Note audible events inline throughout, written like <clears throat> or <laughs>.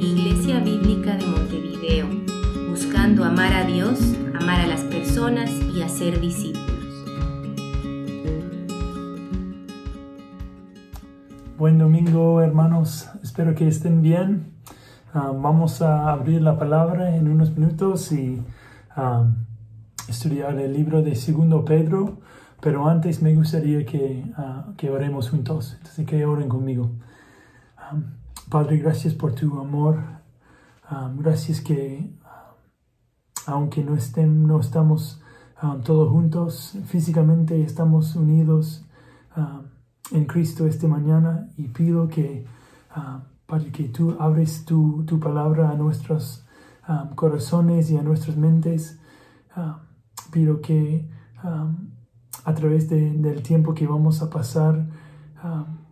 Iglesia Bíblica de Montevideo, buscando amar a Dios, amar a las personas y hacer discípulos. Buen domingo hermanos, espero que estén bien. Ah, vamos a abrir la palabra en unos minutos y ah, estudiar el libro de Segundo Pedro, pero antes me gustaría que, ah, que oremos juntos, entonces que oren conmigo. Padre, gracias por tu amor, gracias que aunque no, estén, no estamos todos juntos físicamente, estamos unidos en Cristo esta mañana y pido que, para que tú abres tu, palabra a nuestros corazones y a nuestras mentes. Pido que a través del tiempo que vamos a pasar,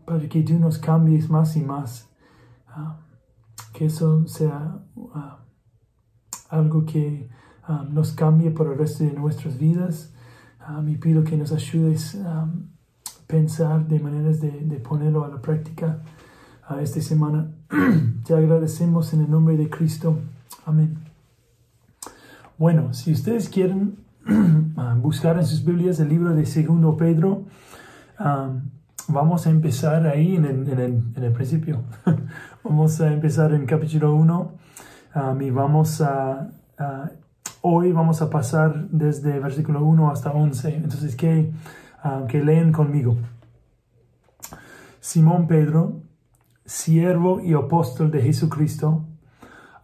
para que tú nos cambies más y más, que eso sea uh, algo que nos cambie por el resto de nuestras vidas. y pido que nos ayudes a pensar de maneras de, ponerlo a la práctica esta semana. <clears throat> Te agradecemos en el nombre de Cristo. Amén. Bueno, si ustedes quieren <clears throat> buscar en sus Biblias el libro de Segundo Pedro. vamos a empezar ahí en el, principio. <laughs> vamos a empezar en capítulo 1 y vamos a, hoy vamos a pasar desde versículo 1 hasta 11. Entonces, que, que leen conmigo. Simón Pedro, siervo y apóstol de Jesucristo,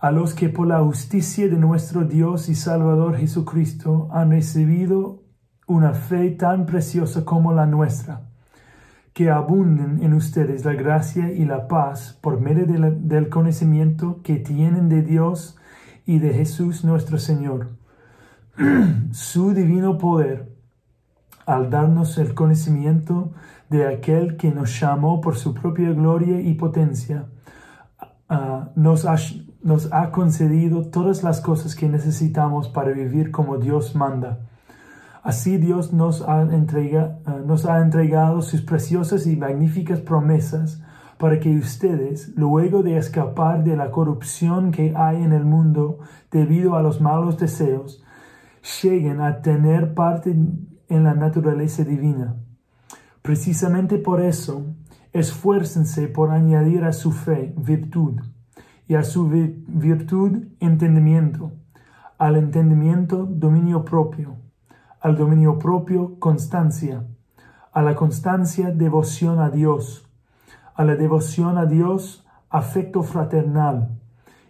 a los que por la justicia de nuestro Dios y Salvador Jesucristo han recibido una fe tan preciosa como la nuestra, que abunden en ustedes la gracia y la paz por medio del conocimiento que tienen de Dios y de Jesús nuestro Señor. <clears throat> Su divino poder, al darnos el conocimiento de aquel que nos llamó por su propia gloria y potencia, ah, nos ha nos ha concedido todas las cosas que necesitamos para vivir como Dios manda. Así Dios nos ha, eh, nos ha entregado sus preciosas y magníficas promesas para que ustedes, luego de escapar de la corrupción que hay en el mundo debido a los malos deseos, lleguen a tener parte en la naturaleza divina. Precisamente por eso, esfuércense por añadir a su fe virtud y a su virtud entendimiento, al entendimiento dominio propio, al dominio propio constancia, a la constancia devoción a Dios, a la devoción a Dios afecto fraternal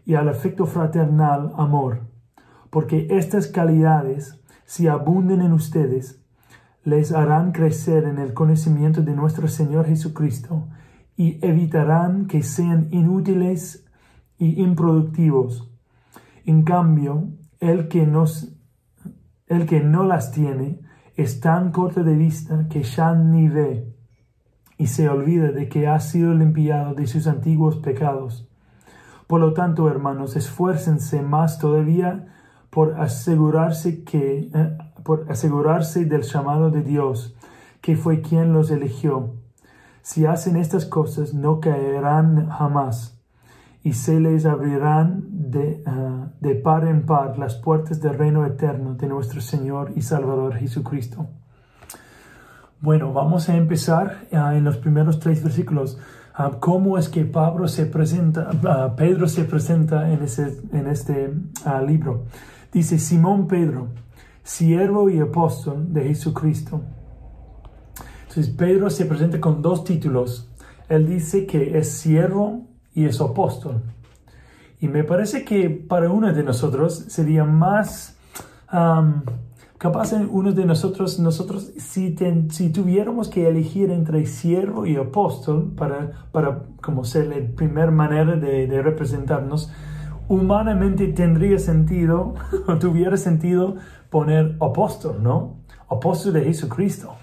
y al afecto fraternal amor, porque estas calidades, si abunden en ustedes, les harán crecer en el conocimiento de nuestro Señor Jesucristo y evitarán que sean inútiles y improductivos. En cambio, el que, nos, el que no las tiene es tan corto de vista que ya ni ve y se olvida de que ha sido limpiado de sus antiguos pecados. Por lo tanto, hermanos, esfuércense más todavía por asegurarse que eh, por asegurarse del llamado de Dios, que fue quien los eligió. Si hacen estas cosas, no caerán jamás y se les abrirán de, ah, de, par en par las puertas del reino eterno de nuestro Señor y Salvador Jesucristo. Bueno, vamos a empezar ah, en los primeros tres versículos. Uh, ¿Cómo es que Pablo se presenta, Pedro se presenta en, ese, en este libro? Dice Simón Pedro, siervo y apóstol de Jesucristo. Entonces Pedro se presenta con dos títulos. Él dice que es siervo y es apóstol. Y me parece que para uno de nosotros sería más um, capaz uno de nosotros, nosotros si, si tuviéramos que elegir entre siervo y apóstol para, para como ser la primera manera de, de representarnos, humanamente tendría sentido, o <laughs> tuviera sentido poner apóstol, ¿no? Apóstol de Jesucristo.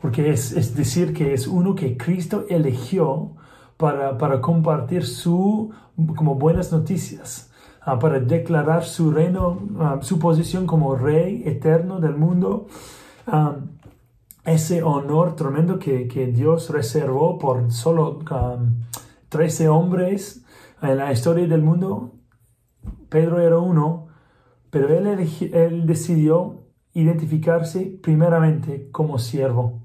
Porque es, es decir que es uno que Cristo eligió para, compartir su, como buenas noticias, ah, para declarar su reino, ah, su posición como rey eterno del mundo. Ah, ese honor tremendo que, Dios reservó por solo 13 hombres En la historia del mundo, Pedro era uno, pero él, él decidió identificarse primeramente como siervo.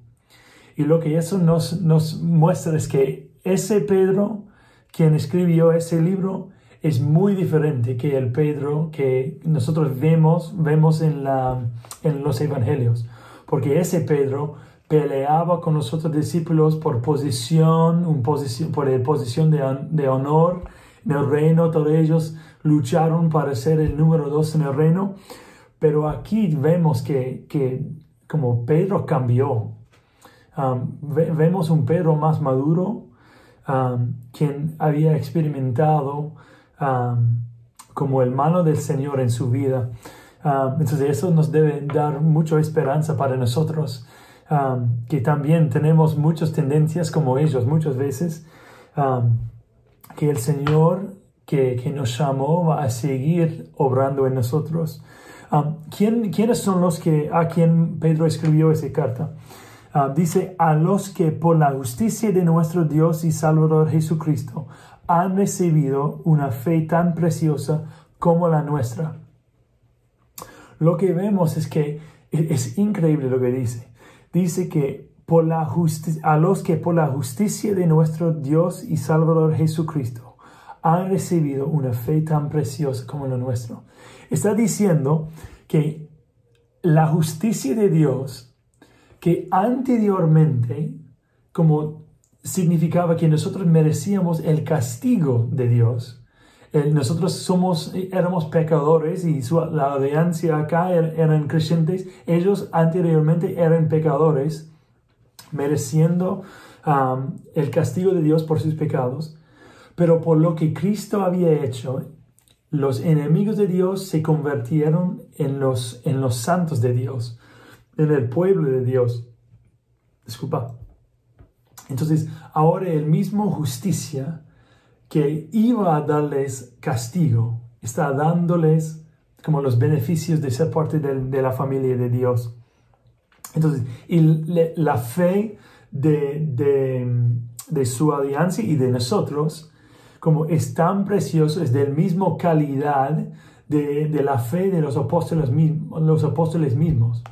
Y lo que eso nos, nos muestra es que ese Pedro, quien escribió ese libro, es muy diferente que el Pedro que nosotros vemos, vemos en, los evangelios. Porque ese Pedro peleaba con los otros discípulos por posición, posición por posición de, de honor en el reino. Todos ellos lucharon para ser el número dos en el reino. Pero aquí vemos que, que como Pedro cambió, um, vemos un Pedro más maduro, um, quien había experimentado um, como el mano del Señor en su vida. entonces eso nos debe dar mucha esperanza para nosotros, que también tenemos muchas tendencias como ellos muchas veces, que el Señor que, que, nos llamó a seguir obrando en nosotros. Um, ¿Quiénes son los que a quien Pedro escribió esa carta? Uh, dice, a los que por la justicia de nuestro Dios y Salvador Jesucristo han recibido una fe tan preciosa como la nuestra. Lo que vemos es que e-, es increíble lo que dice. Dice que por la a los que por la justicia de nuestro Dios y Salvador Jesucristo han recibido una fe tan preciosa como la nuestra. Está diciendo que la justicia de Dios, que anteriormente, como significaba que nosotros merecíamos el castigo de Dios, nosotros somos, éramos pecadores y la audiencia acá er, eran creyentes, ellos anteriormente eran pecadores, mereciendo um, el castigo de Dios por sus pecados, pero por lo que Cristo había hecho los enemigos de Dios se convirtieron en los, en los santos de Dios, en el pueblo de Dios. Disculpa. Entonces, ahora el mismo justicia que iba a darles castigo, está dándoles como los beneficios de ser parte de, la familia de Dios. Entonces, y la fe de, de, su alianza y de nosotros como es tan precioso, es del mismo calidad de, la fe de los apóstoles mismos.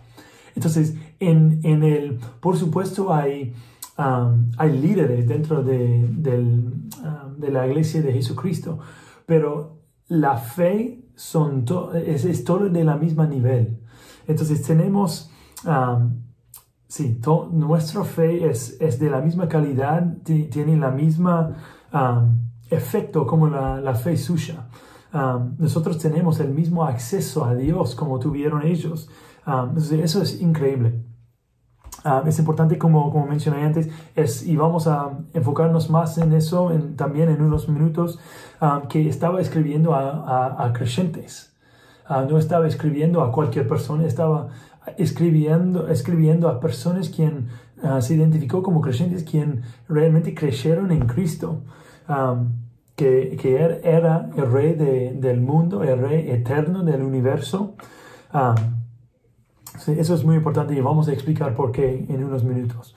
Entonces, en, el, por supuesto, hay, um, hay líderes dentro de, um, de, la iglesia de Jesucristo, pero la fe son es, es, todo de la misma nivel. Entonces, tenemos, um, sí, nuestra fe es, es, de la misma calidad, tiene la misma efecto como la, fe suya. Um, nosotros tenemos el mismo acceso a Dios como tuvieron ellos. Eso es increíble. Es importante, como, como mencioné antes, es, y vamos a enfocarnos más en eso también en unos minutos, que estaba escribiendo a, a, creyentes. No estaba escribiendo a cualquier persona, estaba escribiendo, escribiendo a personas quien uh, se identificó como creyentes, quien realmente creyeron en Cristo que, que era el rey del mundo, el rey eterno del universo. Eso es muy importante y vamos a explicar por qué en unos minutos.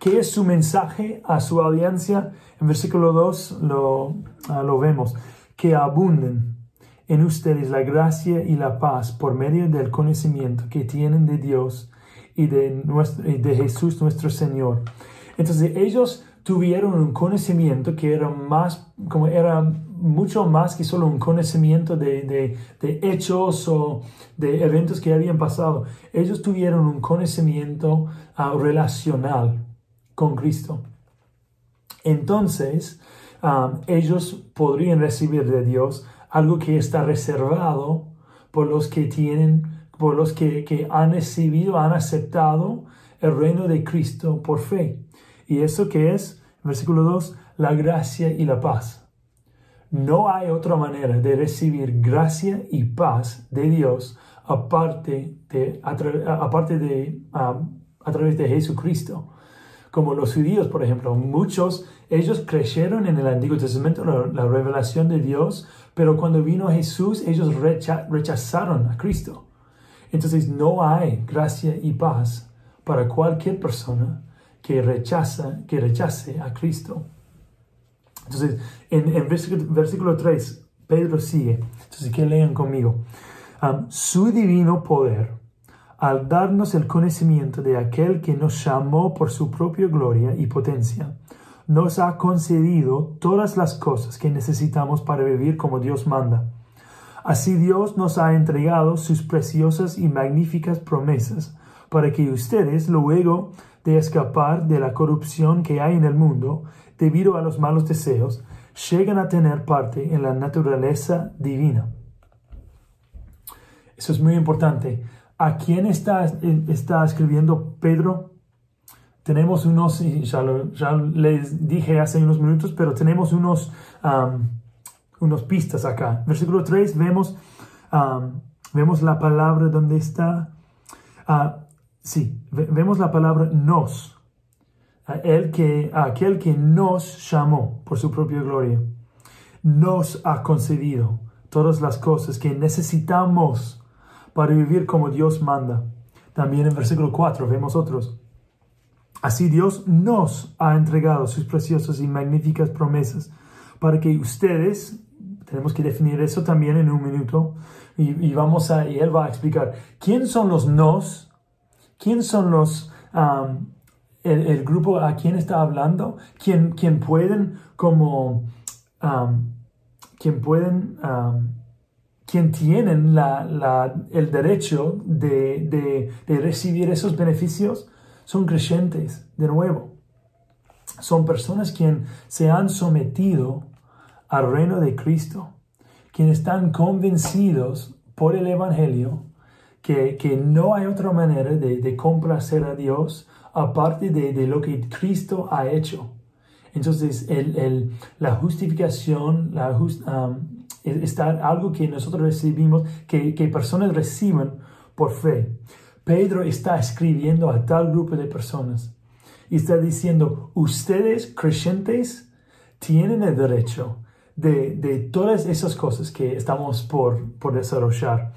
¿Qué es su mensaje a su audiencia? En versículo 2 lo, ah, lo vemos. Que abunden en ustedes la gracia y la paz por medio del conocimiento que tienen de Dios y de, nuestro, y de Jesús nuestro Señor. Entonces ellos tuvieron un conocimiento que era más, como era mucho más que solo un conocimiento de, hechos o de eventos que habían pasado. Ellos tuvieron un conocimiento ah, relacional con Cristo. Entonces, ah, ellos podrían recibir de Dios algo que está reservado por los que tienen, por los que, que han recibido, han aceptado el reino de Cristo por fe. ¿Y eso que es? Versículo 2, la gracia y la paz. No hay otra manera de recibir gracia y paz de Dios aparte de, aparte de, a través de Jesucristo. Como los judíos, por ejemplo, muchos, ellos creyeron en el Antiguo Testamento, la, revelación de Dios, pero cuando vino Jesús, ellos rechazaron a Cristo. Entonces no hay gracia y paz para cualquier persona que rechaza, que rechace a Cristo. Entonces, en, en versículo, versículo 3, Pedro sigue. Entonces, que lean conmigo. Su divino poder, al darnos el conocimiento de aquel que nos llamó por su propia gloria y potencia, nos ha concedido todas las cosas que necesitamos para vivir como Dios manda. Así Dios nos ha entregado sus preciosas y magníficas promesas para que ustedes, luego de escapar de la corrupción que hay en el mundo debido a los malos deseos, lleguen a tener parte en la naturaleza divina. Eso es muy importante. ¿A quién está, está escribiendo Pedro? Tenemos unos, ya, les dije hace unos minutos, pero tenemos unos, unos pistas acá. Versículo 3 vemos, vemos la palabra donde está. Uh, sí, vemos la palabra nos. El que, aquel que nos llamó por su propia gloria. Nos ha concedido todas las cosas que necesitamos para vivir como Dios manda. También en versículo 4 vemos otros. Así Dios nos ha entregado sus preciosas y magníficas promesas para que ustedes, tenemos que definir eso también en un minuto, y, vamos a, él va a explicar, ¿quién son los nos? ¿Quién son los, el, grupo a quien está hablando? ¿Quién, quién pueden como, quién pueden quien tienen el derecho de, recibir esos beneficios son creyentes, de nuevo. Son personas quienes se han sometido al reino de Cristo, quienes están convencidos por el Evangelio que, no hay otra manera de, complacer a Dios aparte de, lo que Cristo ha hecho. Entonces, la justificación, la está algo que nosotros recibimos, que, que personas reciben por fe. Pedro está escribiendo a tal grupo de personas y está diciendo, ustedes creyentes tienen el derecho de, de todas esas cosas que estamos por, por desarrollar.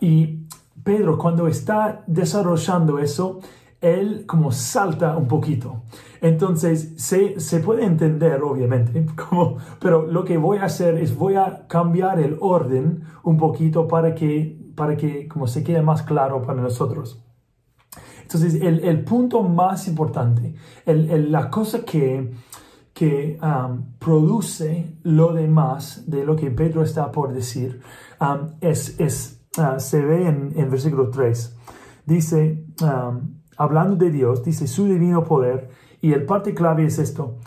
Y Pedro, cuando está desarrollando eso, él como salta un poquito. Entonces, se, se, puede entender, obviamente, <laughs> pero lo que voy a hacer es voy a cambiar el orden un poquito para que, para que como se quede más claro para nosotros. Entonces, el, el punto más importante, el, la cosa que, que um, produce lo demás de lo que Pedro está por decir, um, es, es uh, se ve en, en versículo 3. Dice, um, hablando de Dios, dice su divino poder, y el parte clave es esto,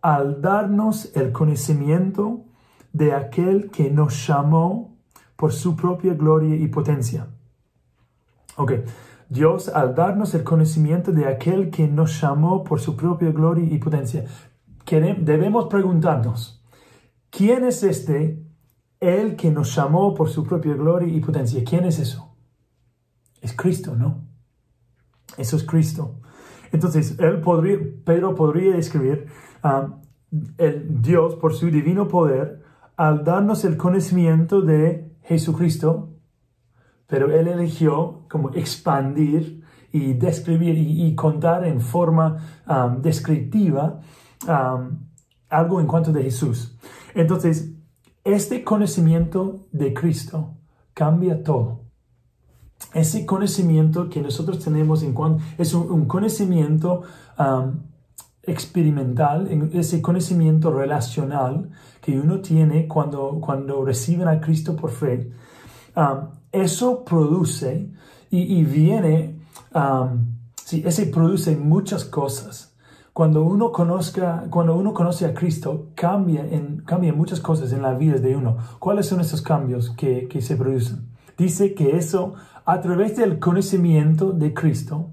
al darnos el conocimiento de aquel que nos llamó por su propia gloria y potencia. Ok, Dios al darnos el conocimiento de aquel que nos llamó por su propia gloria y potencia, debemos preguntarnos, ¿quién es este, el que nos llamó por su propia gloria y potencia? ¿Quién es eso? Es Cristo, ¿no? Eso es Cristo. Entonces, él podría, Pedro podría escribir, um, el Dios por su divino poder, al darnos el conocimiento de Jesucristo, pero él eligió como expandir y describir y, contar en forma um, descriptiva um, algo en cuanto de Jesús. Entonces, este conocimiento de Cristo cambia todo ese conocimiento que nosotros tenemos en cuanto, es un, conocimiento um, experimental, ese conocimiento relacional que uno tiene cuando, cuando reciben a Cristo por fe. Um, eso produce y, viene, um, sí, ese produce muchas cosas. Cuando uno, conozca, cuando uno conoce a Cristo, cambia, en, muchas cosas en la vida de uno. ¿Cuáles son esos cambios que, que se producen? Dice que eso a través del conocimiento de Cristo,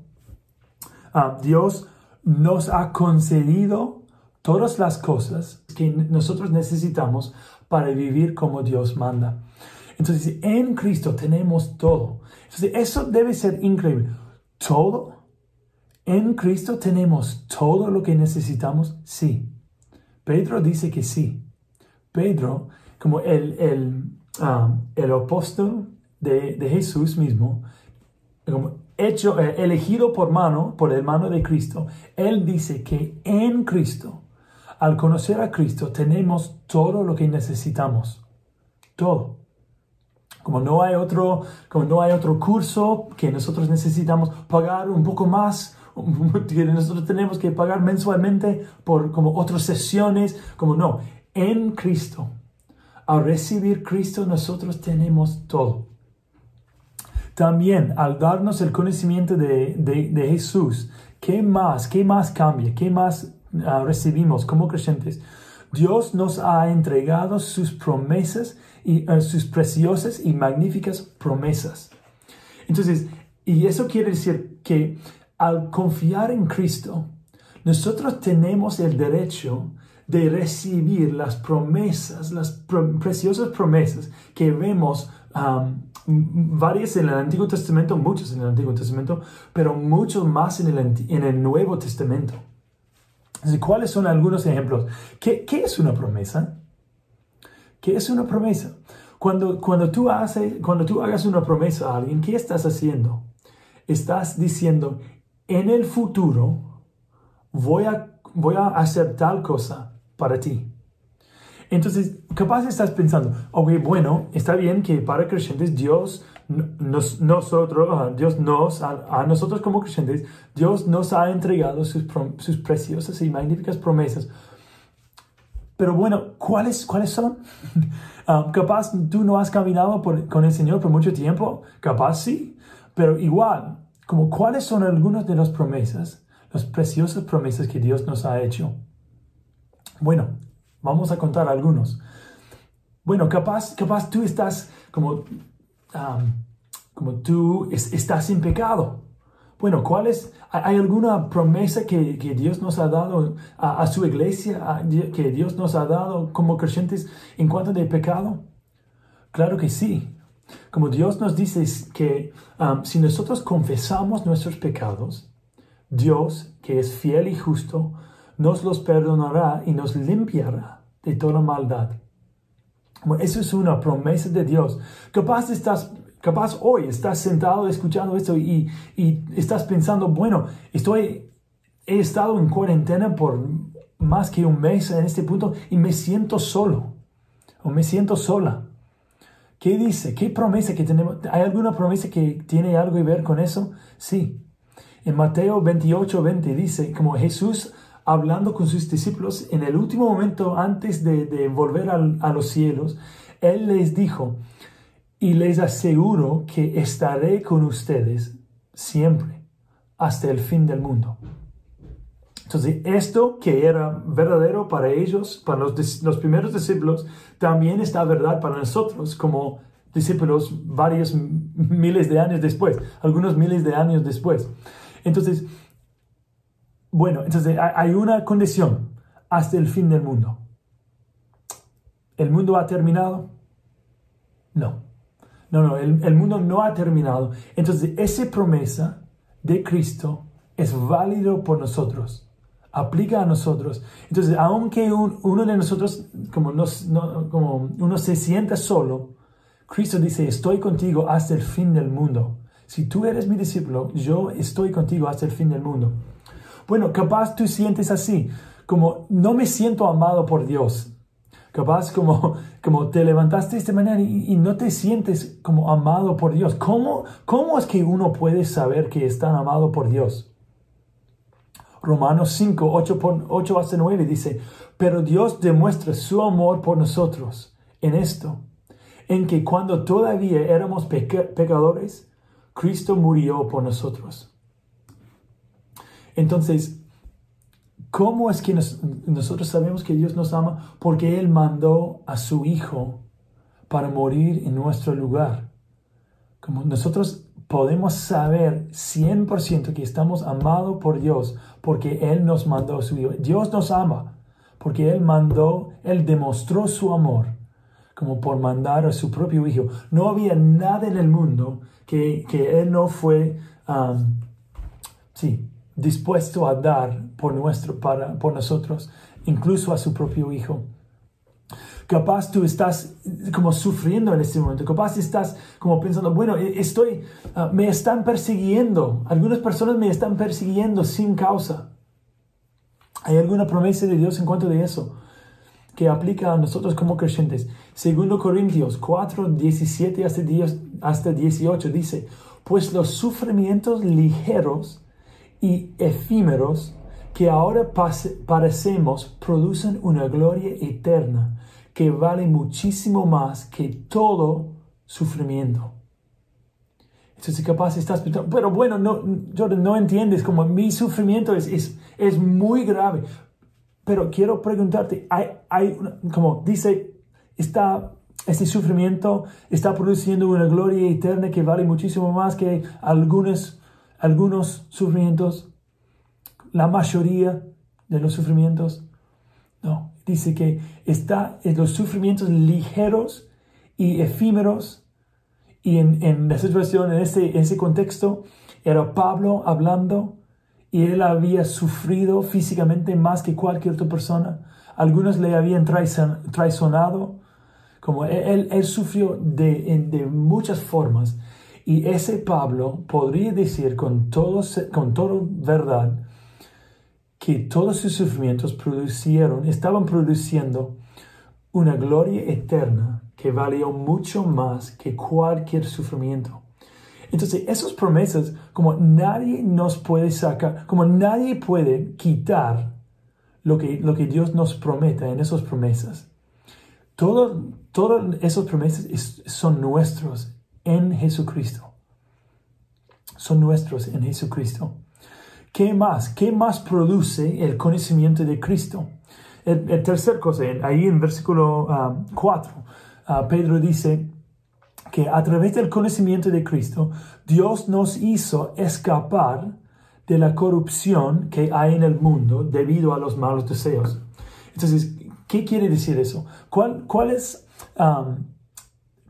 ah, Dios nos ha concedido todas las cosas que nosotros necesitamos para vivir como Dios manda. Entonces, en Cristo tenemos todo. Entonces, eso debe ser increíble. Todo. En Cristo tenemos todo lo que necesitamos. Sí. Pedro dice que sí. Pedro, como el, el, ah, el apóstol de, Jesús mismo, hecho, eh, elegido por mano, por el mano de Cristo, Él dice que en Cristo al conocer a Cristo tenemos todo lo que necesitamos. Todo. Como no hay otro, como no hay otro curso que nosotros necesitamos pagar un poco más, <laughs> que nosotros tenemos que pagar mensualmente por como otras sesiones, como no, en Cristo. Al recibir Cristo nosotros tenemos todo. También al darnos el conocimiento de, de, Jesús, ¿qué más? ¿Qué más cambia? ¿Qué más ah, recibimos como creyentes? Dios nos ha entregado sus promesas y eh, sus preciosas y magníficas promesas. Entonces, y eso quiere decir que al confiar en Cristo, nosotros tenemos el derecho de recibir las promesas, las preciosas promesas que vemos varias en el Antiguo Testamento, muchos en el Antiguo Testamento, pero muchos más en el, en el Nuevo Testamento. ¿Cuáles son algunos ejemplos? ¿Qué, ¿Qué, es una promesa? ¿Qué es una promesa? Cuando, cuando, tú haces, cuando tú hagas una promesa a alguien, ¿qué estás haciendo? Estás diciendo, en el futuro voy a, voy a hacer tal cosa para ti. Entonces, capaz estás pensando, ok, bueno, está bien que para creyentes Dios nos, nosotros, Dios nos, a, nosotros como creyentes, Dios nos ha entregado sus, sus preciosas y magníficas promesas. Pero bueno, ¿cuáles, ¿cuáles son? <laughs> Ah, capaz tú no has caminado con el Señor por mucho tiempo, capaz sí, pero igual, como cuáles son algunas de las promesas, las preciosas promesas que Dios nos ha hecho. Bueno, vamos a contar algunos. Bueno, capaz, capaz tú estás como, como tú estás sin pecado. Bueno, ¿cuál es? ¿Hay alguna promesa que, que Dios nos ha dado a, su iglesia, que Dios nos ha dado como creyentes en cuanto de pecado? Claro que sí. Como Dios nos dice que si nosotros confesamos nuestros pecados, Dios, que es fiel y justo, nos los perdonará y nos limpiará de toda maldad. eso es una promesa de Dios. Capaz estás, capaz hoy estás sentado escuchando esto y, y estás pensando, bueno, estoy, he estado en cuarentena por más que un mes en este punto y me siento solo o me siento sola. ¿Qué dice? ¿Qué promesa que tenemos? ¿Hay alguna promesa que tiene algo que ver con eso? Sí. En Mateo 28, 20 dice, como Jesús hablando con sus discípulos en el último momento antes de, volver a los cielos, Él les dijo, y les aseguro que estaré con ustedes siempre, hasta el fin del mundo. Entonces, esto que era verdadero para ellos, para los, los primeros discípulos, también está verdad para nosotros como discípulos varios miles de años después, algunos miles de años después. Entonces, bueno, entonces hay una condición hasta el fin del mundo. ¿El mundo ha terminado? No. No, no, el, mundo no ha terminado. Entonces, esa promesa de Cristo es válido por nosotros. Aplica a nosotros. Entonces, aunque uno de nosotros, como, como uno se sienta solo, Cristo dice, estoy contigo hasta el fin del mundo. Si tú eres mi discípulo, yo estoy contigo hasta el fin del mundo. Bueno, capaz tú sientes así, como no me siento amado por Dios. Capaz como, como te levantaste esta mañana y, no te sientes como amado por Dios. ¿Cómo, ¿Cómo es que uno puede saber que está amado por Dios? Romanos 5, 8, 8 hasta 9 dice, pero Dios demuestra su amor por nosotros en esto, en que cuando todavía éramos pecadores, Cristo murió por nosotros. Entonces, ¿cómo es que nosotros sabemos que Dios nos ama? Porque Él mandó a su Hijo para morir en nuestro lugar. Como nosotros podemos saber 100% que estamos amados por Dios porque Él nos mandó a su Hijo. Dios nos ama porque Él mandó, Él demostró su amor como por mandar a su propio Hijo. No había nada en el mundo que, Él no fue, um, sí, dispuesto a dar por, nuestro, para, por nosotros, incluso a su propio Hijo. Capaz tú estás como sufriendo en este momento, capaz estás como pensando, bueno, e, estoy, ah, me están persiguiendo, algunas personas me están persiguiendo sin causa. ¿Hay alguna promesa de Dios en cuanto de eso? que aplica a nosotros como creyentes. Segundo Corintios 4, 17 hasta 18 dice, pues los sufrimientos ligeros y efímeros que ahora parecemos producen una gloria eterna que vale muchísimo más que todo sufrimiento. Entonces capaz estás pensando, pero bueno, no, no entiendes como mi sufrimiento es, es, es muy grave. Pero quiero preguntarte, hay, hay como dice, está, este sufrimiento está produciendo una gloria eterna que vale muchísimo más que algunos, algunos sufrimientos, la mayoría de los sufrimientos. No, dice que está en los sufrimientos ligeros y efímeros. Y en, en esa situación, en ese, ese contexto, era Pablo hablando y él había sufrido físicamente más que cualquier otra persona. Algunos le habían traicionado, como él, él sufrió de, de, muchas formas. Y ese Pablo podría decir con todo, con toda verdad que todos sus sufrimientos producieron, estaban produciendo una gloria eterna que valió mucho más que cualquier sufrimiento. Entonces, esas promesas, como nadie nos puede sacar, como nadie puede quitar lo que, lo que Dios nos promete en esas promesas. Todas esas promesas son nuestros en Jesucristo. Son nuestros en Jesucristo. ¿Qué más? ¿Qué más produce el conocimiento de Cristo? El, tercer cosa, ahí en versículo 4, ah, ah, Pedro dice, que a través del conocimiento de Cristo, Dios nos hizo escapar de la corrupción que hay en el mundo debido a los malos deseos. Entonces, ¿qué quiere decir eso? ¿Cuál, cuál es, um,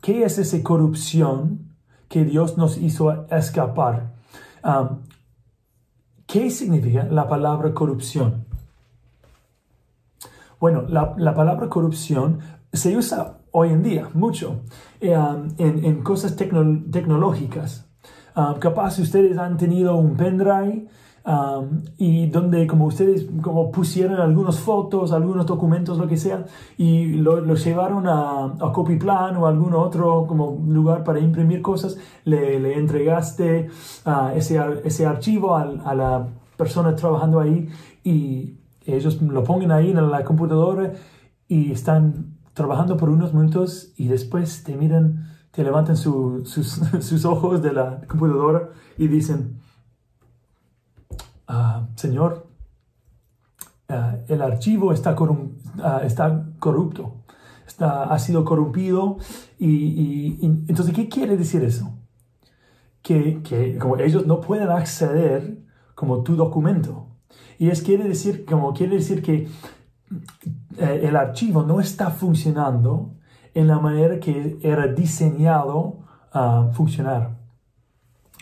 qué es esa corrupción que Dios nos hizo escapar? ¿Qué significa la palabra corrupción? Bueno, la, la palabra corrupción se usa hoy en día mucho eh, en, cosas tecnológicas. Capaz ustedes han tenido un pendrive um, y donde como ustedes como pusieron algunas fotos, algunos documentos, lo que sea, y lo, llevaron a, a Copyplan o algún otro como lugar para imprimir cosas, le, le entregaste uh, ese, ese archivo a, a la persona trabajando ahí y ellos lo ponen ahí en la computadora y están trabajando por unos minutos y después te miran, te levantan sus, <laughs> sus, ojos de la computadora y dicen, ah, Señor, ah, el archivo está, ah, está corrupto, está, ha sido corrompido. Y, entonces, ¿qué quiere decir eso? Que, que, como ellos no pueden acceder como tu documento. Y es quiere decir, como quiere decir que eh, el archivo no está funcionando en la manera que era diseñado a funcionar.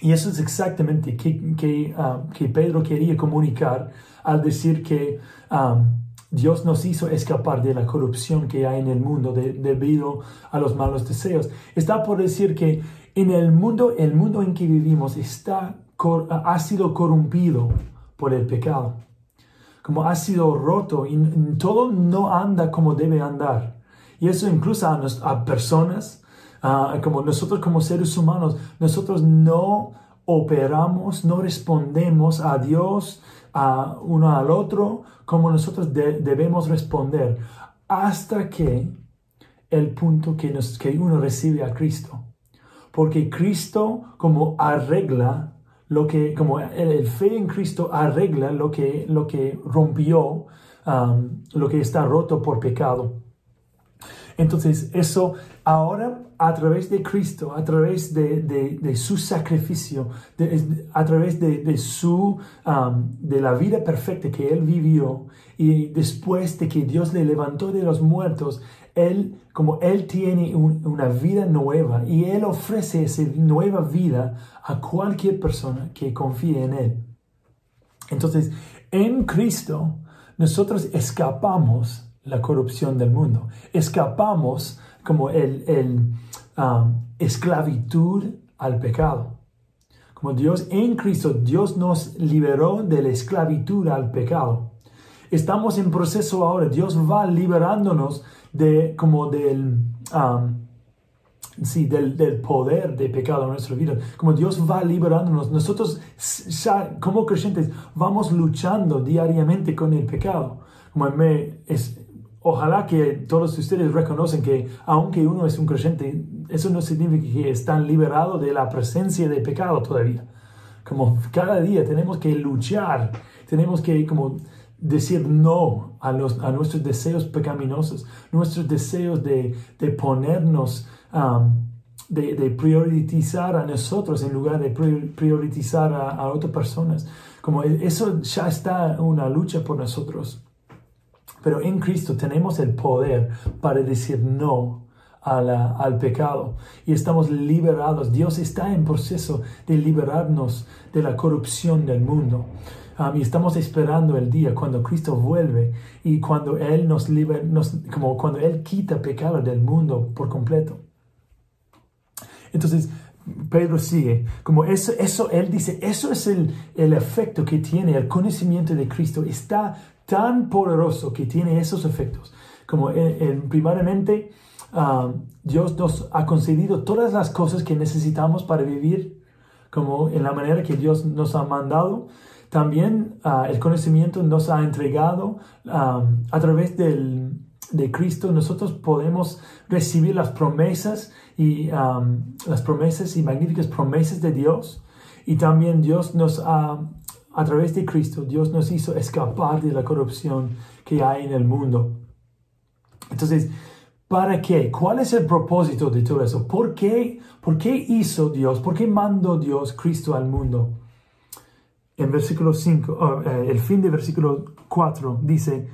Y eso es exactamente que, que, ah, que Pedro quería comunicar al decir que ah, Dios nos hizo escapar de la corrupción que hay en el mundo debido a los malos deseos. Está por decir que en el mundo, el mundo en que vivimos está, ha sido corrompido por el pecado como ha sido roto y todo no anda como debe andar. Y eso incluso a personas, como nosotros como seres humanos, nosotros no operamos, no respondemos a Dios, a uno al otro, como nosotros debemos responder, hasta que el punto que, nos, que uno recibe a Cristo. Porque Cristo como arregla lo que, como el, fe en Cristo arregla lo que, lo que rompió, um, lo que está roto por pecado. Entonces, eso ahora a través de Cristo, a través de, de, su sacrificio, a través de, su, um, de la vida perfecta que Él vivió y después de que Dios le levantó de los muertos, él, como Él tiene una vida nueva y Él ofrece esa nueva vida a cualquier persona que confíe en Él. Entonces, en Cristo, nosotros escapamos la corrupción del mundo. Escapamos como el, el um, esclavitud al pecado. Como Dios en Cristo, Dios nos liberó de la esclavitud al pecado. estamos en proceso ahora. Dios va liberándonos de como del, sí, del, del, poder de pecado en nuestra vida. Como Dios va liberándonos, nosotros como creyentes vamos luchando diariamente con el pecado. Como me, es, ojalá que todos ustedes reconocen que aunque uno es un creyente, eso no significa que están liberados de la presencia de pecado todavía. Como cada día tenemos que luchar, tenemos que como decir no a, los, a nuestros deseos pecaminosos, nuestros deseos de, de ponernos, um, de, priorizar a nosotros en lugar de priorizar a otras personas. Como eso ya está una lucha por nosotros. Pero en Cristo tenemos el poder para decir no al pecado y estamos liberados. Dios está en proceso de liberarnos de la corrupción del mundo. Um, y estamos esperando el día cuando Cristo vuelve y cuando Él nos libera, como cuando Él quita pecado del mundo por completo. Entonces, Pedro sigue, como eso, eso, él dice, eso es el, el efecto que tiene el conocimiento de Cristo. Está tan poderoso que tiene esos efectos. Como en, primariamente, ah, Dios nos ha concedido todas las cosas que necesitamos para vivir como en la manera que Dios nos ha mandado. También ah, el conocimiento nos ha entregado ah, a través del, de Cristo. Nosotros podemos recibir las promesas y las promesas y magníficas promesas de Dios. Y también Dios nos ha a través de Cristo, Dios nos hizo escapar de la corrupción que hay en el mundo. Entonces, ¿para qué? ¿Cuál es el propósito de todo eso? ¿Por qué, ¿Por qué hizo Dios? ¿Por qué mandó Dios Cristo al mundo? En versículo 5, eh, el fin de versículo 4 dice,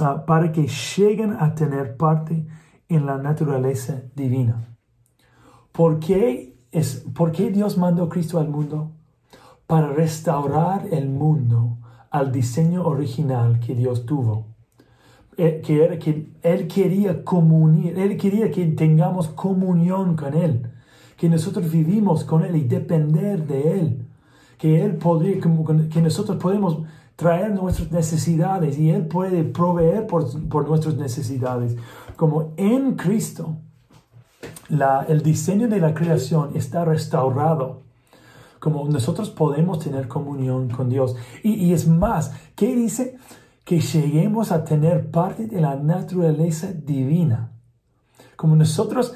ah, para que lleguen a tener parte en la naturaleza divina. ¿Por qué, es, ¿Por qué Dios mandó Cristo al mundo? Para restaurar el mundo al diseño original que Dios tuvo. Eh, que era que Él quería comunir, Él quería que tengamos comunión con Él, que nosotros vivimos con Él y depender de Él, que Él podría, que nosotros podemos traer nuestras necesidades y Él puede proveer por, por nuestras necesidades. Como en Cristo, la, el diseño de la creación está restaurado como nosotros podemos tener comunión con Dios. Y, es más, ¿qué dice? Que lleguemos a tener parte de la naturaleza divina. Como nosotros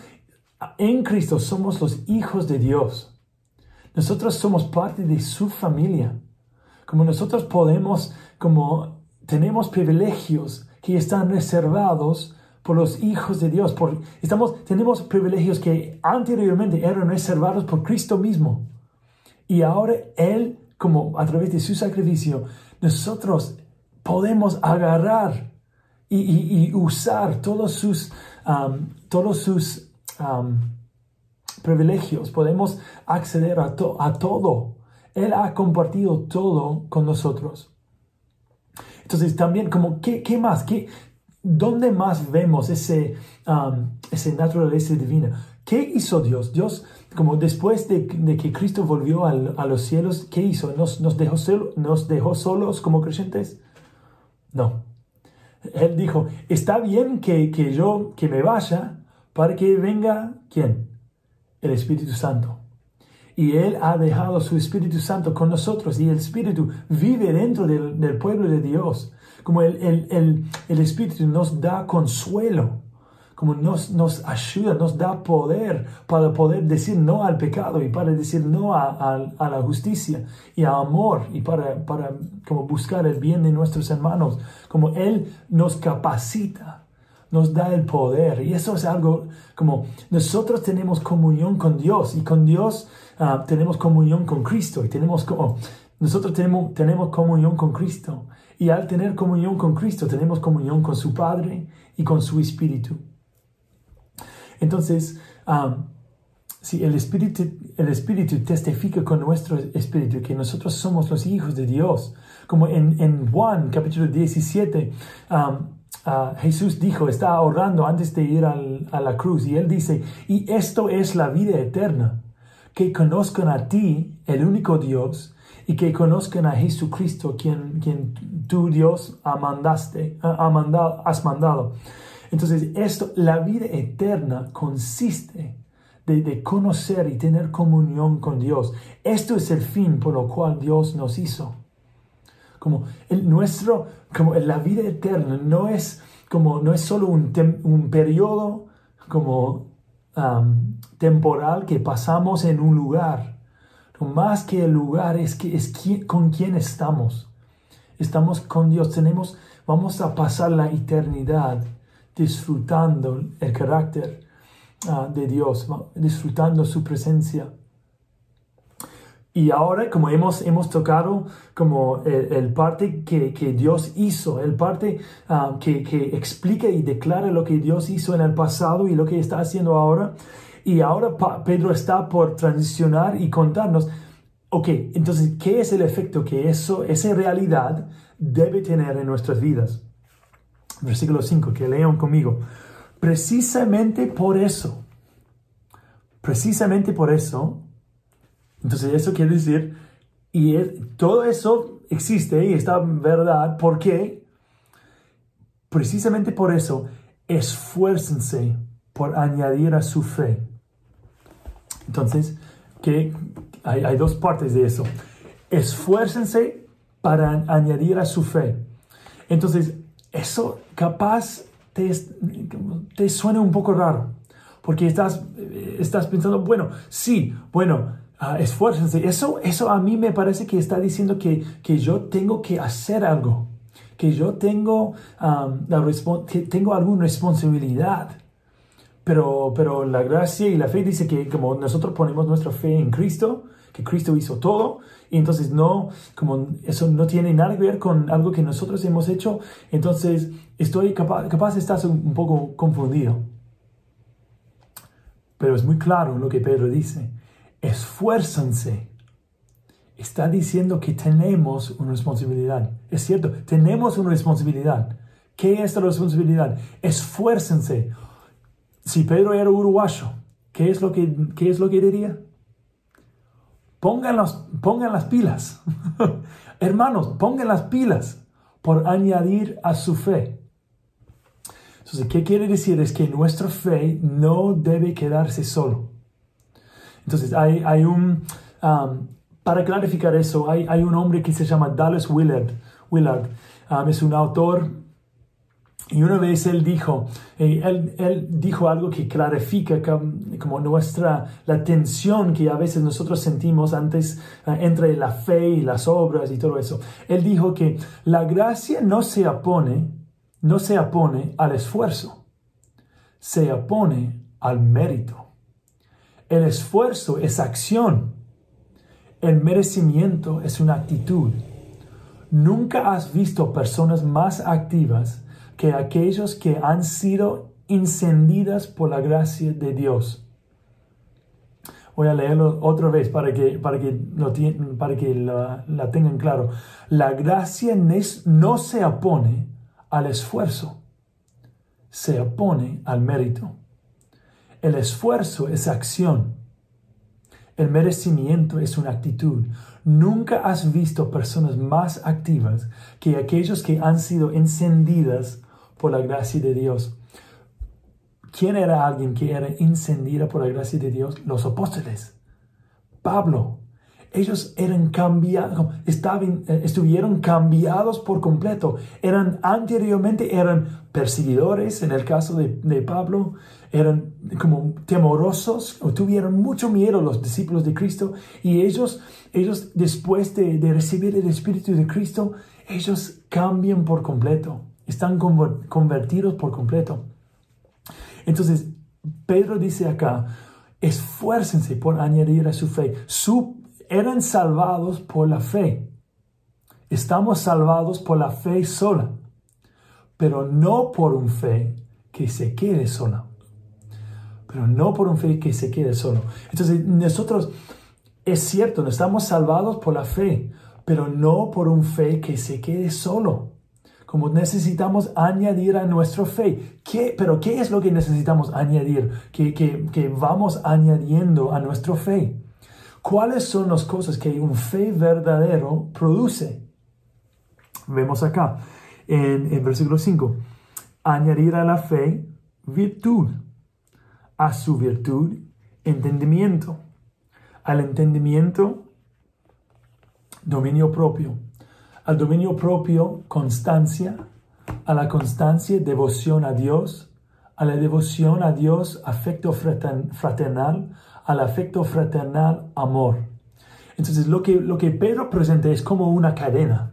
en Cristo somos los hijos de Dios. Nosotros somos parte de su familia. Como nosotros podemos, como tenemos privilegios que están reservados por los hijos de Dios. Por, estamos, tenemos privilegios que anteriormente eran reservados por Cristo mismo. Y ahora Él, como a través de su sacrificio, nosotros podemos agarrar y, usar todos sus, um, todos sus privilegios. Podemos acceder a, a todo. Él ha compartido todo con nosotros. Entonces también como, ¿qué, qué más? ¿Qué, ¿Dónde más vemos ese, esa naturaleza divina? ¿Qué hizo Dios? Dios, como después de, que Cristo volvió a los cielos, ¿qué hizo? ¿Nos, nos, dejó ¿Nos dejó solos como creyentes? No. Él dijo, está bien que, que yo, que me vaya para que venga, ¿quién? El Espíritu Santo. Y Él ha dejado su Espíritu Santo con nosotros y el Espíritu vive dentro del, del pueblo de Dios. Como el, el, el, el Espíritu nos da consuelo como nos, nos ayuda, nos da poder para poder decir no al pecado y para decir no a, a, la justicia y a amor y para, para como buscar el bien de nuestros hermanos, como Él nos capacita, nos da el poder. Y eso es algo como nosotros tenemos comunión con Dios y con Dios ah, tenemos comunión con Cristo y tenemos como nosotros tenemos, tenemos comunión con Cristo. Y al tener comunión con Cristo tenemos comunión con su Padre y con su Espíritu. Entonces, si el Espíritu, el Espíritu testifica con nuestro Espíritu que nosotros somos los hijos de Dios, como en, en Juan capítulo 17, Jesús dijo, estaba orando antes de ir a la cruz, y él dice, y esto es la vida eterna, que conozcan a ti, el único Dios, y que conozcan a Jesucristo, quien, quien tú Dios mandaste, has mandado. Entonces, esto, la vida eterna consiste de, de, conocer y tener comunión con Dios. Esto es el fin por lo cual Dios nos hizo. Como el nuestro, como la vida eterna no es como no es solo un, un periodo como um, temporal que pasamos en un lugar. más que el lugar es que es con quién estamos. Estamos con Dios. Tenemos, vamos a pasar la eternidad disfrutando el carácter uh, de Dios, disfrutando su presencia. Y ahora, como hemos, hemos tocado como el, parte que, que, Dios hizo, el parte ah, que, que, explica y declara lo que Dios hizo en el pasado y lo que está haciendo ahora. Y ahora Pedro está por transicionar y contarnos, ok, entonces, ¿qué es el efecto que eso, esa realidad debe tener en nuestras vidas? Versículo 5, que lean conmigo. Precisamente por eso, precisamente por eso, entonces eso quiere decir, y todo eso existe y está verdad, porque precisamente por eso esfuércense por añadir a su fe. Entonces, que hay, hay dos partes de eso. Esfuércense para añadir a su fe. Entonces, eso capaz te, te suena un poco raro, porque estás, estás pensando, bueno, sí, bueno, uh, esfuércense. Eso, eso a mí me parece que está diciendo que, que yo tengo que hacer algo, que yo tengo, la que tengo alguna responsabilidad. Pero, pero la gracia y la fe dice que como nosotros ponemos nuestra fe en Cristo, que Cristo hizo todo, y entonces no, como eso no tiene nada que ver con algo que nosotros hemos hecho, entonces estoy capaz, capaz estás un, poco confundido. Pero es muy claro lo que Pedro dice esfuérzanse. Está diciendo que tenemos una responsabilidad. Es cierto, tenemos una responsabilidad. ¿Qué es la responsabilidad? Esfuércense. Si Pedro era uruguayo, ¿qué es lo que, qué es lo que diría? Pongan, pongan las pilas. <laughs> Hermanos, pongan las pilas por añadir a su fe. Entonces, ¿qué quiere decir? Es que nuestra fe no debe quedarse solo. Entonces, hay, hay un, um, para clarificar eso, hay, hay, un hombre que se llama Dallas Willard. Willard um, es un autor y una vez él dijo, eh, él, él, dijo algo que clarifica como nuestra, la tensión que a veces nosotros sentimos antes uh, entre la fe y las obras y todo eso. Él dijo que la gracia no se opone, no se opone al esfuerzo, se opone al mérito. El esfuerzo es acción. El merecimiento es una actitud. Nunca has visto personas más activas que aquellos que han sido incendidas por la gracia de Dios. Voy a leerlo otra vez para que, para que, lo, para que la, la tengan claro. La gracia no se opone al esfuerzo, se opone al mérito. El esfuerzo es acción. El merecimiento es una actitud. Nunca has visto personas más activas que aquellos que han sido encendidas por la gracia de Dios. ¿Quién era alguien que era encendida por la gracia de Dios? Los apóstoles. Pablo, ellos eran cambiados, estaban, eh, estuvieron cambiados por completo. Eran anteriormente, eran perseguidores, en el caso de, de, Pablo, eran como temorosos, o tuvieron mucho miedo los discípulos de Cristo, y ellos, ellos después de, de recibir el Espíritu de Cristo, ellos cambian por completo, están convertidos por completo. Entonces, Pedro dice acá, esfuércense por añadir a su fe. Eran salvados por la fe. Estamos salvados por la fe sola, pero no por un fe que se quede sola. Pero no por un fe que se quede solo. Entonces, nosotros, es cierto, no estamos salvados por la fe, pero no por un fe que se quede solo. Como necesitamos añadir a nuestra fe. ¿Qué, pero ¿qué es lo que necesitamos añadir? Que, que, que vamos añadiendo a nuestra fe ¿Cuáles son las cosas que un fe verdadero produce? Vemos acá en, en versículo 5. Añadir a la fe virtud, a su virtud entendimiento, al entendimiento dominio propio, al dominio propio constancia, a la constancia devoción a Dios, a la devoción a Dios afecto fraternal, al afecto fraternal amor. Entonces lo que, lo que Pedro presenta es como una cadena,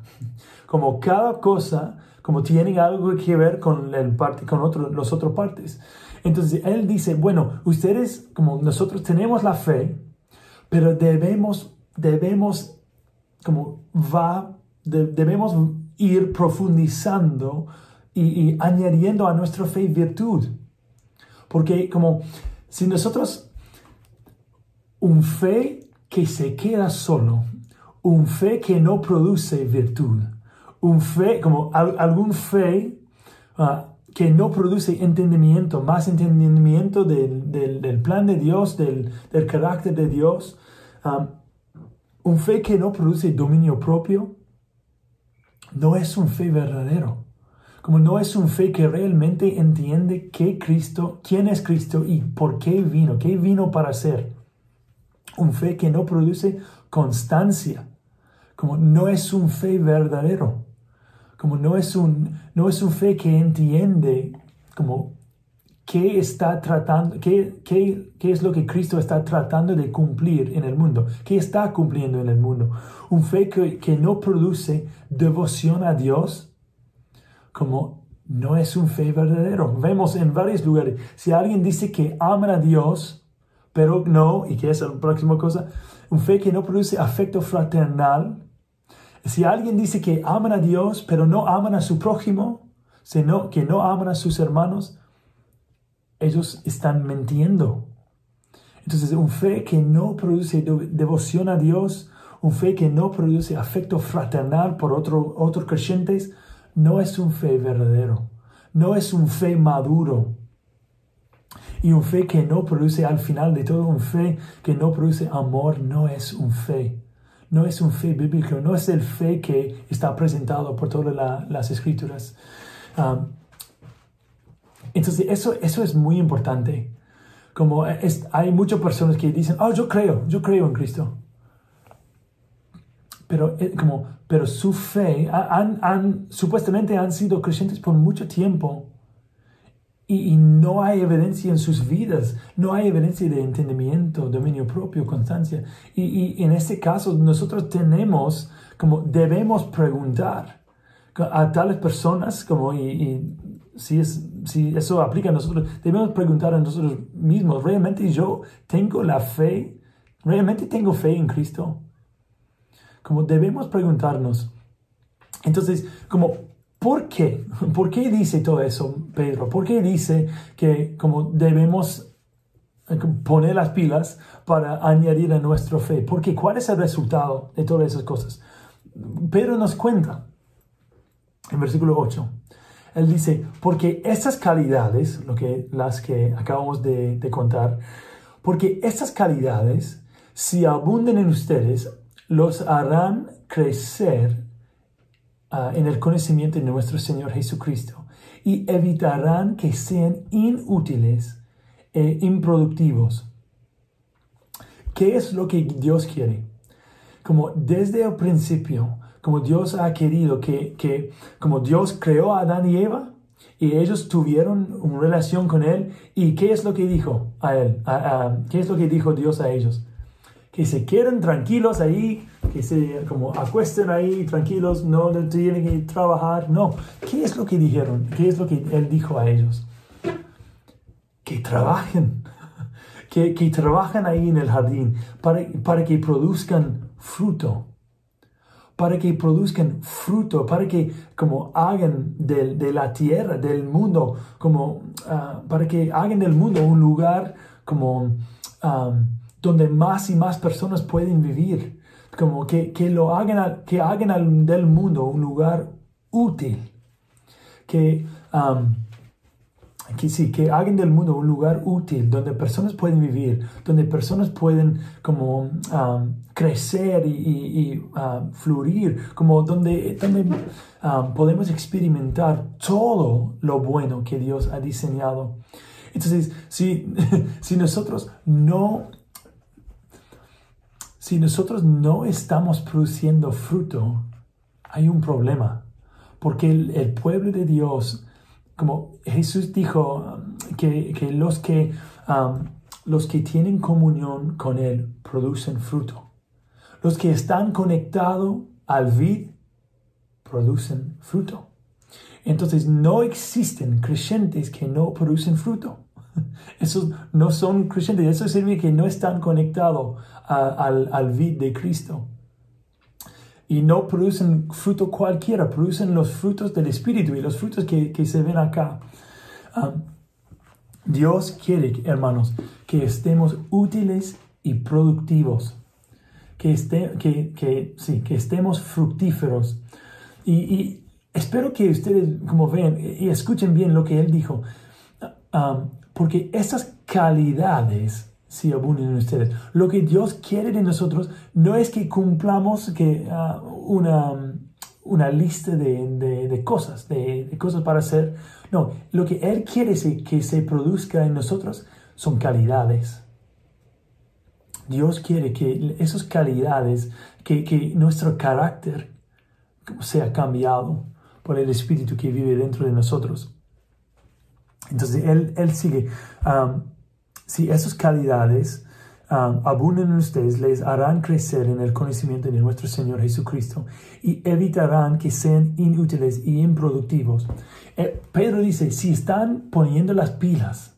como cada cosa, como tiene algo que ver con, el parte, con otro, los otros partes. Entonces él dice, bueno, ustedes, como nosotros tenemos la fe, pero debemos, debemos, como va, debemos ir profundizando y, añadiendo a nuestra fe virtud. Porque como si nosotros, un fe que se queda solo, un fe que no produce virtud, un fe, como algún fe ah, que no produce entendimiento, más entendimiento del, plan de Dios, del, carácter de Dios, ah, un fe que no produce dominio propio, no es un fe verdadero. Como no es un fe que realmente entiende que Cristo, quién es Cristo y por qué vino, qué vino para hacer. Un fe que no produce constancia. Como no es un fe verdadero. Como no es un, no es un fe que entiende como qué está tratando, qué, qué, qué, es lo que Cristo está tratando de cumplir en el mundo, qué está cumpliendo en el mundo. Un fe que, no produce devoción a Dios como no es un fe verdadero. Vemos en varios lugares, si alguien dice que ama a Dios, pero no, y que es la próxima cosa, un fe que no produce afecto fraternal. Si alguien dice que aman a Dios, pero no aman a su prójimo, sino que no aman a sus hermanos, ellos están mintiendo. Entonces, un fe que no produce devoción a Dios, un fe que no produce afecto fraternal por otro, otros creyentes, no es un fe verdadero, no es un fe maduro. Y un fe que no produce al final de todo, un fe que no produce amor, no es un fe. No es un fe bíblico, no es el fe que está presentado por todas las escrituras. Um, entonces, eso, eso es muy importante. Como hay muchas personas que dicen, oh, yo creo, yo creo en Cristo. Pero, eh, como, pero su fe, han, han, supuestamente han sido creyentes por mucho tiempo y, no hay evidencia en sus vidas, no hay evidencia de entendimiento, dominio propio, constancia. Y, y en este caso nosotros tenemos, como debemos preguntar a tales personas, como y si, es, si eso aplica a nosotros, debemos preguntar a nosotros mismos, ¿realmente yo tengo la fe? ¿Realmente tengo fe en Cristo? Como debemos preguntarnos. Entonces, como, ¿por qué? <laughs> ¿Por qué dice todo eso Pedro? ¿Por qué dice que como debemos eh, poner las pilas para añadir a nuestra fe? Porque ¿cuál es el resultado de todas esas cosas? Pedro nos cuenta en versículo 8. Él dice, porque estas calidades, lo que, las que acabamos de, contar, porque estas calidades, si abunden en ustedes, los harán crecer ah, en el conocimiento de nuestro Señor Jesucristo y evitarán que sean inútiles e improductivos. ¿Qué es lo que Dios quiere? Como desde el principio, como Dios ha querido, que, que como Dios creó a Adán y Eva, y ellos tuvieron una relación con Él, ¿y qué es lo que dijo a Él? ¿Qué es lo que dijo Dios a ellos? Que se queden tranquilos ahí, que se como acuesten ahí tranquilos, no tienen que trabajar, no. ¿Qué es lo que dijeron? ¿Qué es lo que Él dijo a ellos? Que trabajen, <laughs> que, que trabajen ahí en el jardín para, para que produzcan fruto para que produzcan fruto, para que como hagan de, la tierra, del mundo, como ah, para que hagan del mundo un lugar como donde más y más personas pueden vivir, como que, lo hagan, que hagan del mundo un lugar útil, que, que hagan del mundo un lugar útil donde personas pueden vivir, donde personas pueden como um, crecer y, y, um, como donde, um, podemos experimentar todo lo bueno que Dios ha diseñado. Entonces, si, <laughs> si nosotros no si nosotros no estamos produciendo fruto, hay un problema. Porque el, pueblo de Dios, como Jesús dijo, que, los, que los que tienen comunión con Él producen fruto. Los que están conectados al vid producen fruto. Entonces no existen creyentes que no producen fruto. <laughs> Esos no son creyentes, eso significa que no están conectados al, al vid de Cristo. Y no producen fruto cualquiera, producen los frutos del Espíritu y los frutos que, se ven acá. Ah, Dios quiere, hermanos, que estemos útiles y productivos, que, esté, que, sí, que estemos fructíferos. Y, espero que ustedes, como ven y escuchen bien lo que Él dijo, ah, porque esas calidades si abunden en ustedes. Lo que Dios quiere de nosotros no es que cumplamos que, ah, una, una, lista de, de, cosas, de, cosas para hacer. No, lo que Él quiere que se produzca en nosotros son calidades. Dios quiere que esas calidades, que, que nuestro carácter sea cambiado por el Espíritu que vive dentro de nosotros. Entonces Él, él sigue. Um, si esas calidades um, abunden en ustedes, les harán crecer en el conocimiento de nuestro Señor Jesucristo y evitarán que sean inútiles y improductivos. Eh, Pedro dice, si están poniendo las pilas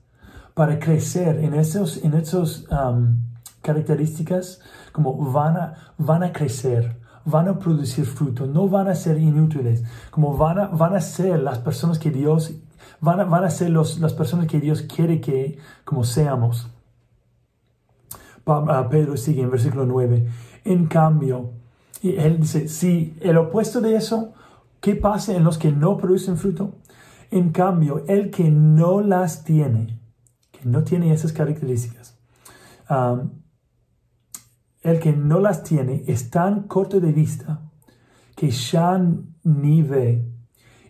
para crecer en esas en esos, um, características, como van a, van a crecer, van a producir fruto, no van a ser inútiles, como van a, van a ser las personas que Dios van a, van a ser los, las personas que Dios quiere que como seamos. Ah, Pedro sigue en versículo 9. En cambio, y él dice, si el opuesto de eso, ¿qué pasa en los que no producen fruto? En cambio, el que no las tiene, que no tiene esas características, el que no las tiene es tan corto de vista que ya ni ve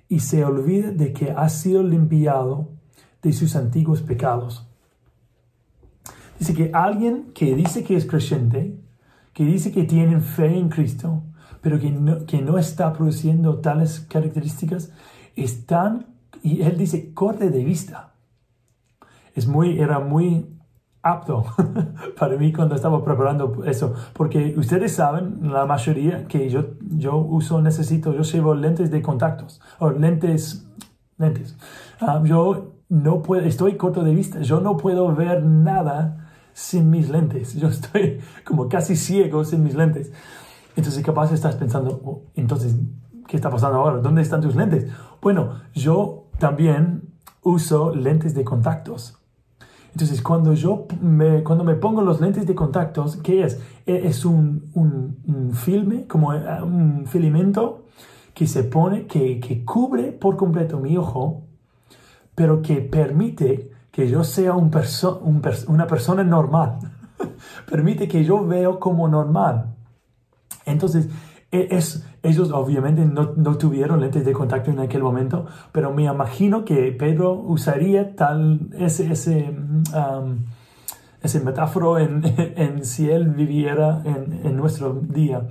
y se olvida de que ha sido limpiado de sus antiguos pecados. Dice que alguien que dice que es creyente, que dice que tiene fe en Cristo, pero que no, que no está produciendo tales características, están, y él dice, corte de vista. Es muy, era muy apto <laughs> para mí cuando estaba preparando eso, porque ustedes saben, la mayoría que yo, yo uso, necesito, yo llevo lentes de contactos, o lentes, lentes. Ah, yo no puedo, estoy corto de vista, yo no puedo ver nada sin mis lentes, yo estoy <laughs> como casi ciego sin mis lentes. Entonces capaz estás pensando, oh, entonces, ¿qué está pasando ahora? ¿Dónde están tus lentes? Bueno, yo también uso lentes de contactos entonces, cuando yo me, cuando me pongo los lentes de contactos, ¿qué es? E, es un, un, filme, como eh, un filamento que se pone, que, que cubre por completo mi ojo, pero que permite que yo sea un un una persona normal. <laughs> permite que yo veo como normal. Entonces, e, es, ellos obviamente no, no, tuvieron lentes de contacto en aquel momento, pero me imagino que Pedro usaría tal ese, ese, um, ese metáforo en, <laughs> en, si él viviera en, en, nuestro día.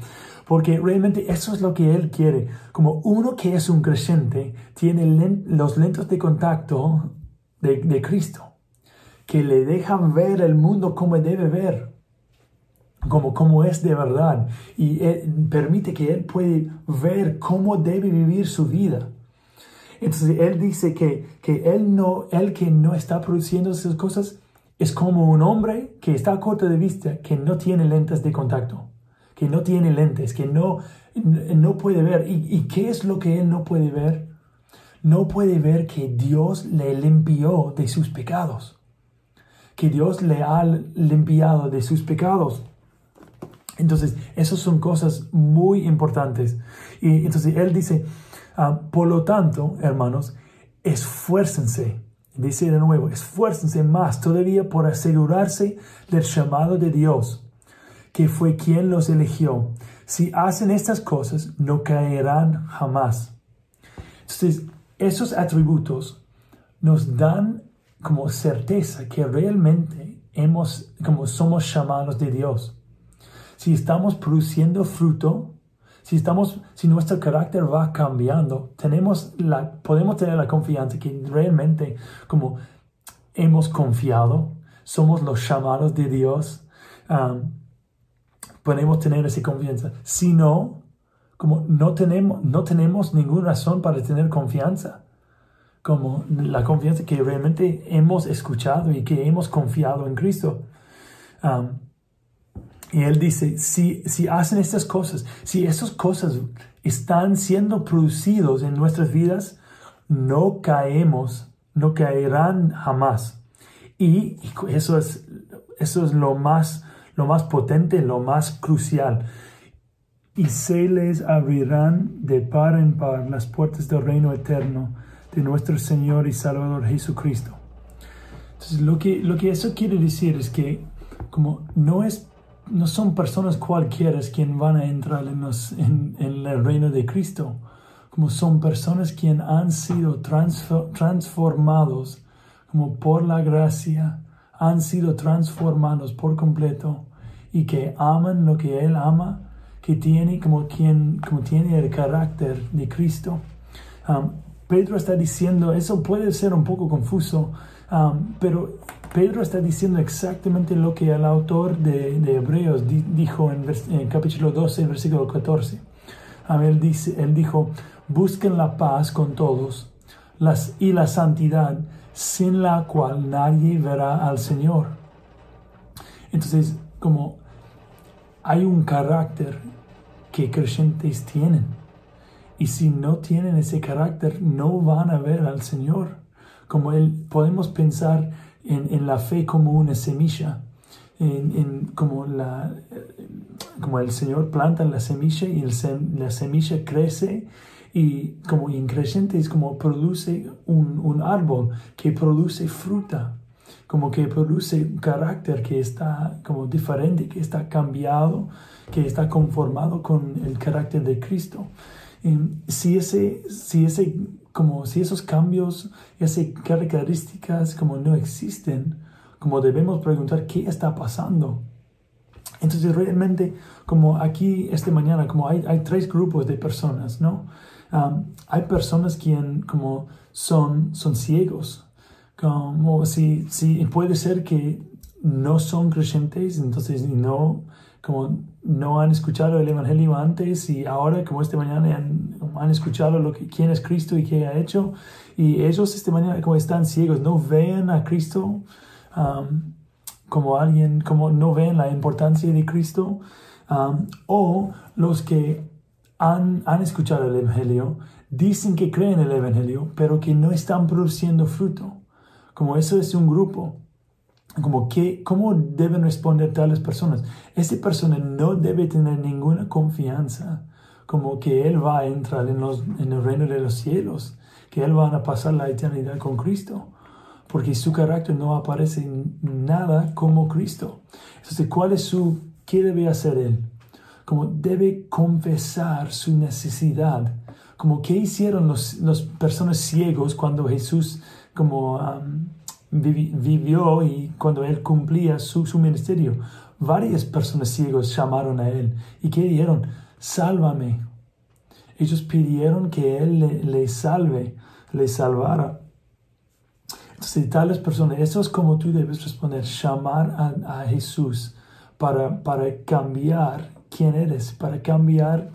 Porque realmente eso es lo que él quiere. Como uno que es un creyente tiene los lentes de contacto de, de Cristo, que le dejan ver el mundo como debe ver como, como es de verdad y permite que Él puede ver cómo debe vivir su vida. Entonces Él dice que, que él, no, él que no está produciendo esas cosas es como un hombre que está a corto de vista, que no tiene lentes de contacto, que no tiene lentes, que no, no puede ver. ¿Y, ¿Y qué es lo que Él no puede ver? No puede ver que Dios le limpió de sus pecados, que Dios le ha limpiado de sus pecados. Entonces, esas son cosas muy importantes. Y entonces él dice, ah, por lo tanto, hermanos, esfuércense. Dice de nuevo, esfuércense más todavía por asegurarse del llamado de Dios, que fue quien los eligió. Si hacen estas cosas, no caerán jamás. Entonces, esos atributos nos dan como certeza que realmente hemos, como somos llamados de Dios. Si estamos produciendo fruto, si estamos, si nuestro carácter va cambiando, tenemos la, podemos tener la confianza que realmente como hemos confiado, somos los llamados de Dios, um, podemos tener esa confianza. Si no, como no tenemos, no tenemos ninguna razón para tener confianza, como la confianza que realmente hemos escuchado y que hemos confiado en Cristo. Um, y él dice, si, si hacen estas cosas, si esas cosas están siendo producidos en nuestras vidas, no caemos, no caerán jamás. Y, eso es, eso es lo más, lo más potente, lo más crucial. Y se les abrirán de par en par las puertas del reino eterno de nuestro Señor y Salvador Jesucristo. Entonces, lo que, lo que eso quiere decir es que como no es no son personas cualquiera quien van a entrar en, el reino de Cristo, como son personas quien han sido transformados como por la gracia, han sido transformados por completo y que aman lo que Él ama, que tiene como quien como tiene el carácter de Cristo. Um, Pedro está diciendo, eso puede ser un poco confuso, um, pero Pedro está diciendo exactamente lo que el autor de, Hebreos dijo en, en, capítulo 12, versículo 14. Él, dice, él dijo, busquen la paz con todos y la santidad, sin la cual nadie verá al Señor. Entonces, como hay un carácter que creyentes tienen, y si no tienen ese carácter, no van a ver al Señor. Como podemos pensar en, la fe como una semilla, en, como, la, como el Señor planta la semilla y la semilla crece y como increciente es como produce un, un, árbol que produce fruta, como que produce carácter que está como diferente, que está cambiado, que está conformado con el carácter de Cristo. Y si ese, si ese como si esos cambios, esas características como no existen, como debemos preguntar qué está pasando. Entonces realmente como aquí esta mañana, como hay, hay tres grupos de personas, ¿no? Um, hay personas quien como son, son ciegos, como si, si puede ser que no son creyentes, entonces no, como no han escuchado el Evangelio antes y ahora, como esta mañana, han, escuchado lo que, quién es Cristo y qué ha hecho. Y ellos esta mañana, como están ciegos, no ven a Cristo um, como alguien, como no ven la importancia de Cristo. Um, o los que han, han escuchado el Evangelio, dicen que creen el Evangelio, pero que no están produciendo fruto. Como eso es un grupo como que, cómo deben responder tales personas. Esa persona no debe tener ninguna confianza como que él va a entrar en, los, en el reino de los cielos, que él va a pasar la eternidad con Cristo, porque su carácter no aparece nada como Cristo. Entonces, ¿cuál es su, qué debe hacer él? Como debe confesar su necesidad, como qué hicieron los, los personas ciegos cuando Jesús como vivió y cuando él cumplía su, su ministerio, varias personas ciegos llamaron a él y que dijeron, sálvame. Ellos pidieron que él le, salve, le salvara. Entonces, tales personas, eso es como tú debes responder, llamar a, a Jesús para, para cambiar quién eres, para cambiar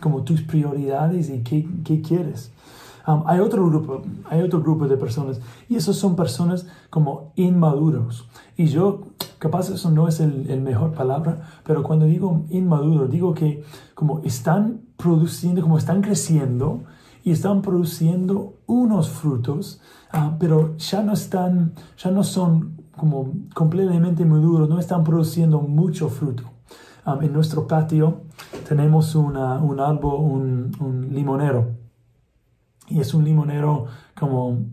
como tus prioridades y qué, qué quieres. Um, hay, otro grupo, hay otro grupo de personas y esos son personas como inmaduros. Y yo, capaz eso no es el, mejor palabra, pero cuando digo inmaduro, digo que como están produciendo, como están creciendo y están produciendo unos frutos, uh, pero ya no están, ya no son como completamente maduros, no están produciendo mucho fruto. Um, en nuestro patio tenemos una, un árbol, un limonero y es un limonero como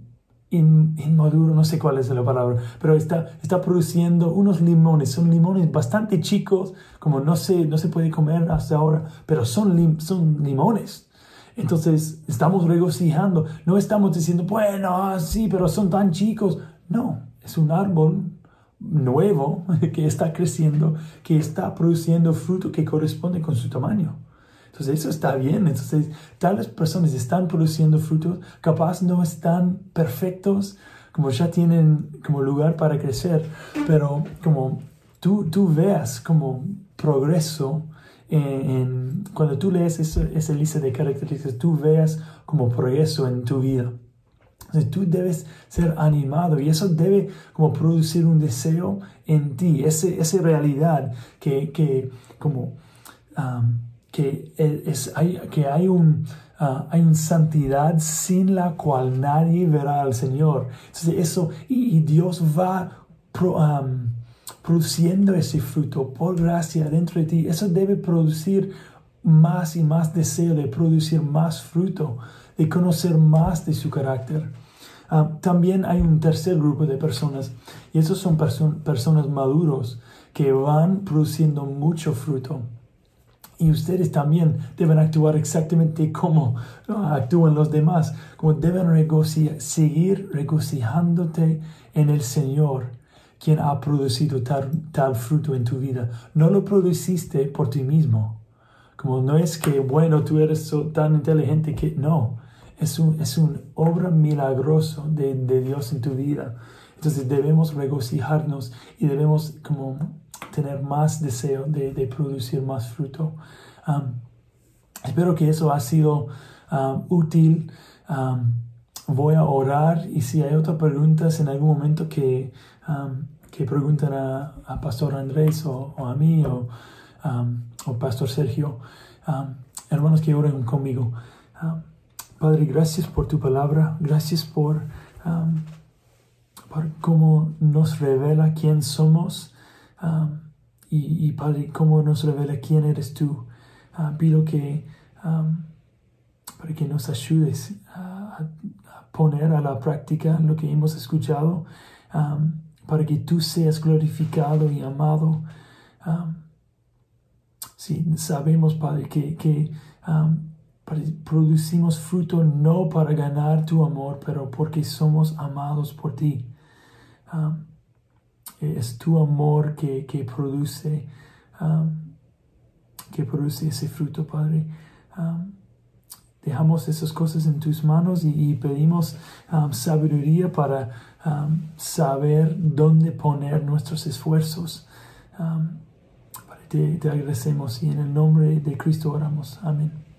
inmaduro, no sé cuál es la palabra, pero está, está produciendo unos limones, son limones bastante chicos, como no se, no se puede comer hasta ahora, pero son, son limones. Entonces estamos regocijando, no estamos diciendo, bueno, ah, sí, pero son tan chicos. No, es un árbol nuevo <laughs> que está creciendo, que está produciendo fruto que corresponde con su tamaño. Entonces eso está bien. Entonces tales personas están produciendo frutos, capaz no están perfectos, como ya tienen como lugar para crecer, pero como tú, tú veas como progreso en, cuando tú lees esa lista de características, tú veas como progreso en tu vida. Entonces tú debes ser animado y eso debe como producir un deseo en ti, ese, esa realidad que, que como que, es, hay, que hay, un, uh, hay una santidad sin la cual nadie verá al Señor. Entonces eso, y, Dios va um, produciendo ese fruto por gracia dentro de ti. Eso debe producir más y más deseo de producir más fruto, de conocer más de su carácter. Uh, también hay un tercer grupo de personas y esos son personas maduros que van produciendo mucho fruto. Y ustedes también deben actuar exactamente como actúan los demás, como deben seguir regocijándote en el Señor, quien ha producido tal, tal fruto en tu vida. No lo produciste por ti mismo. Como no es que, bueno, tú eres tan inteligente que no. Es un, es una obra milagrosa de, de Dios en tu vida. Entonces debemos regocijarnos y debemos como tener más deseo de, producir más fruto. Espero que eso ha sido útil. Voy a orar y si hay otras preguntas en algún momento que, que preguntan a, Pastor Andrés o, a mí o, o Pastor Sergio, hermanos que oren conmigo. Padre, gracias por tu palabra, gracias por, por cómo nos revela quién somos y, Padre, cómo nos revela quién eres tú. Ah, pido que, para que nos ayudes a, poner a la práctica lo que hemos escuchado, para que tú seas glorificado y amado. sí, sabemos, Padre, que, que producimos fruto no para ganar tu amor, pero porque somos amados por ti es tu amor que, produce, um, que produce ese fruto, Padre. Um, dejamos esas cosas en tus manos y, pedimos um, sabiduría para saber dónde poner nuestros esfuerzos. te, te agradecemos y en el nombre de Cristo oramos. Amén.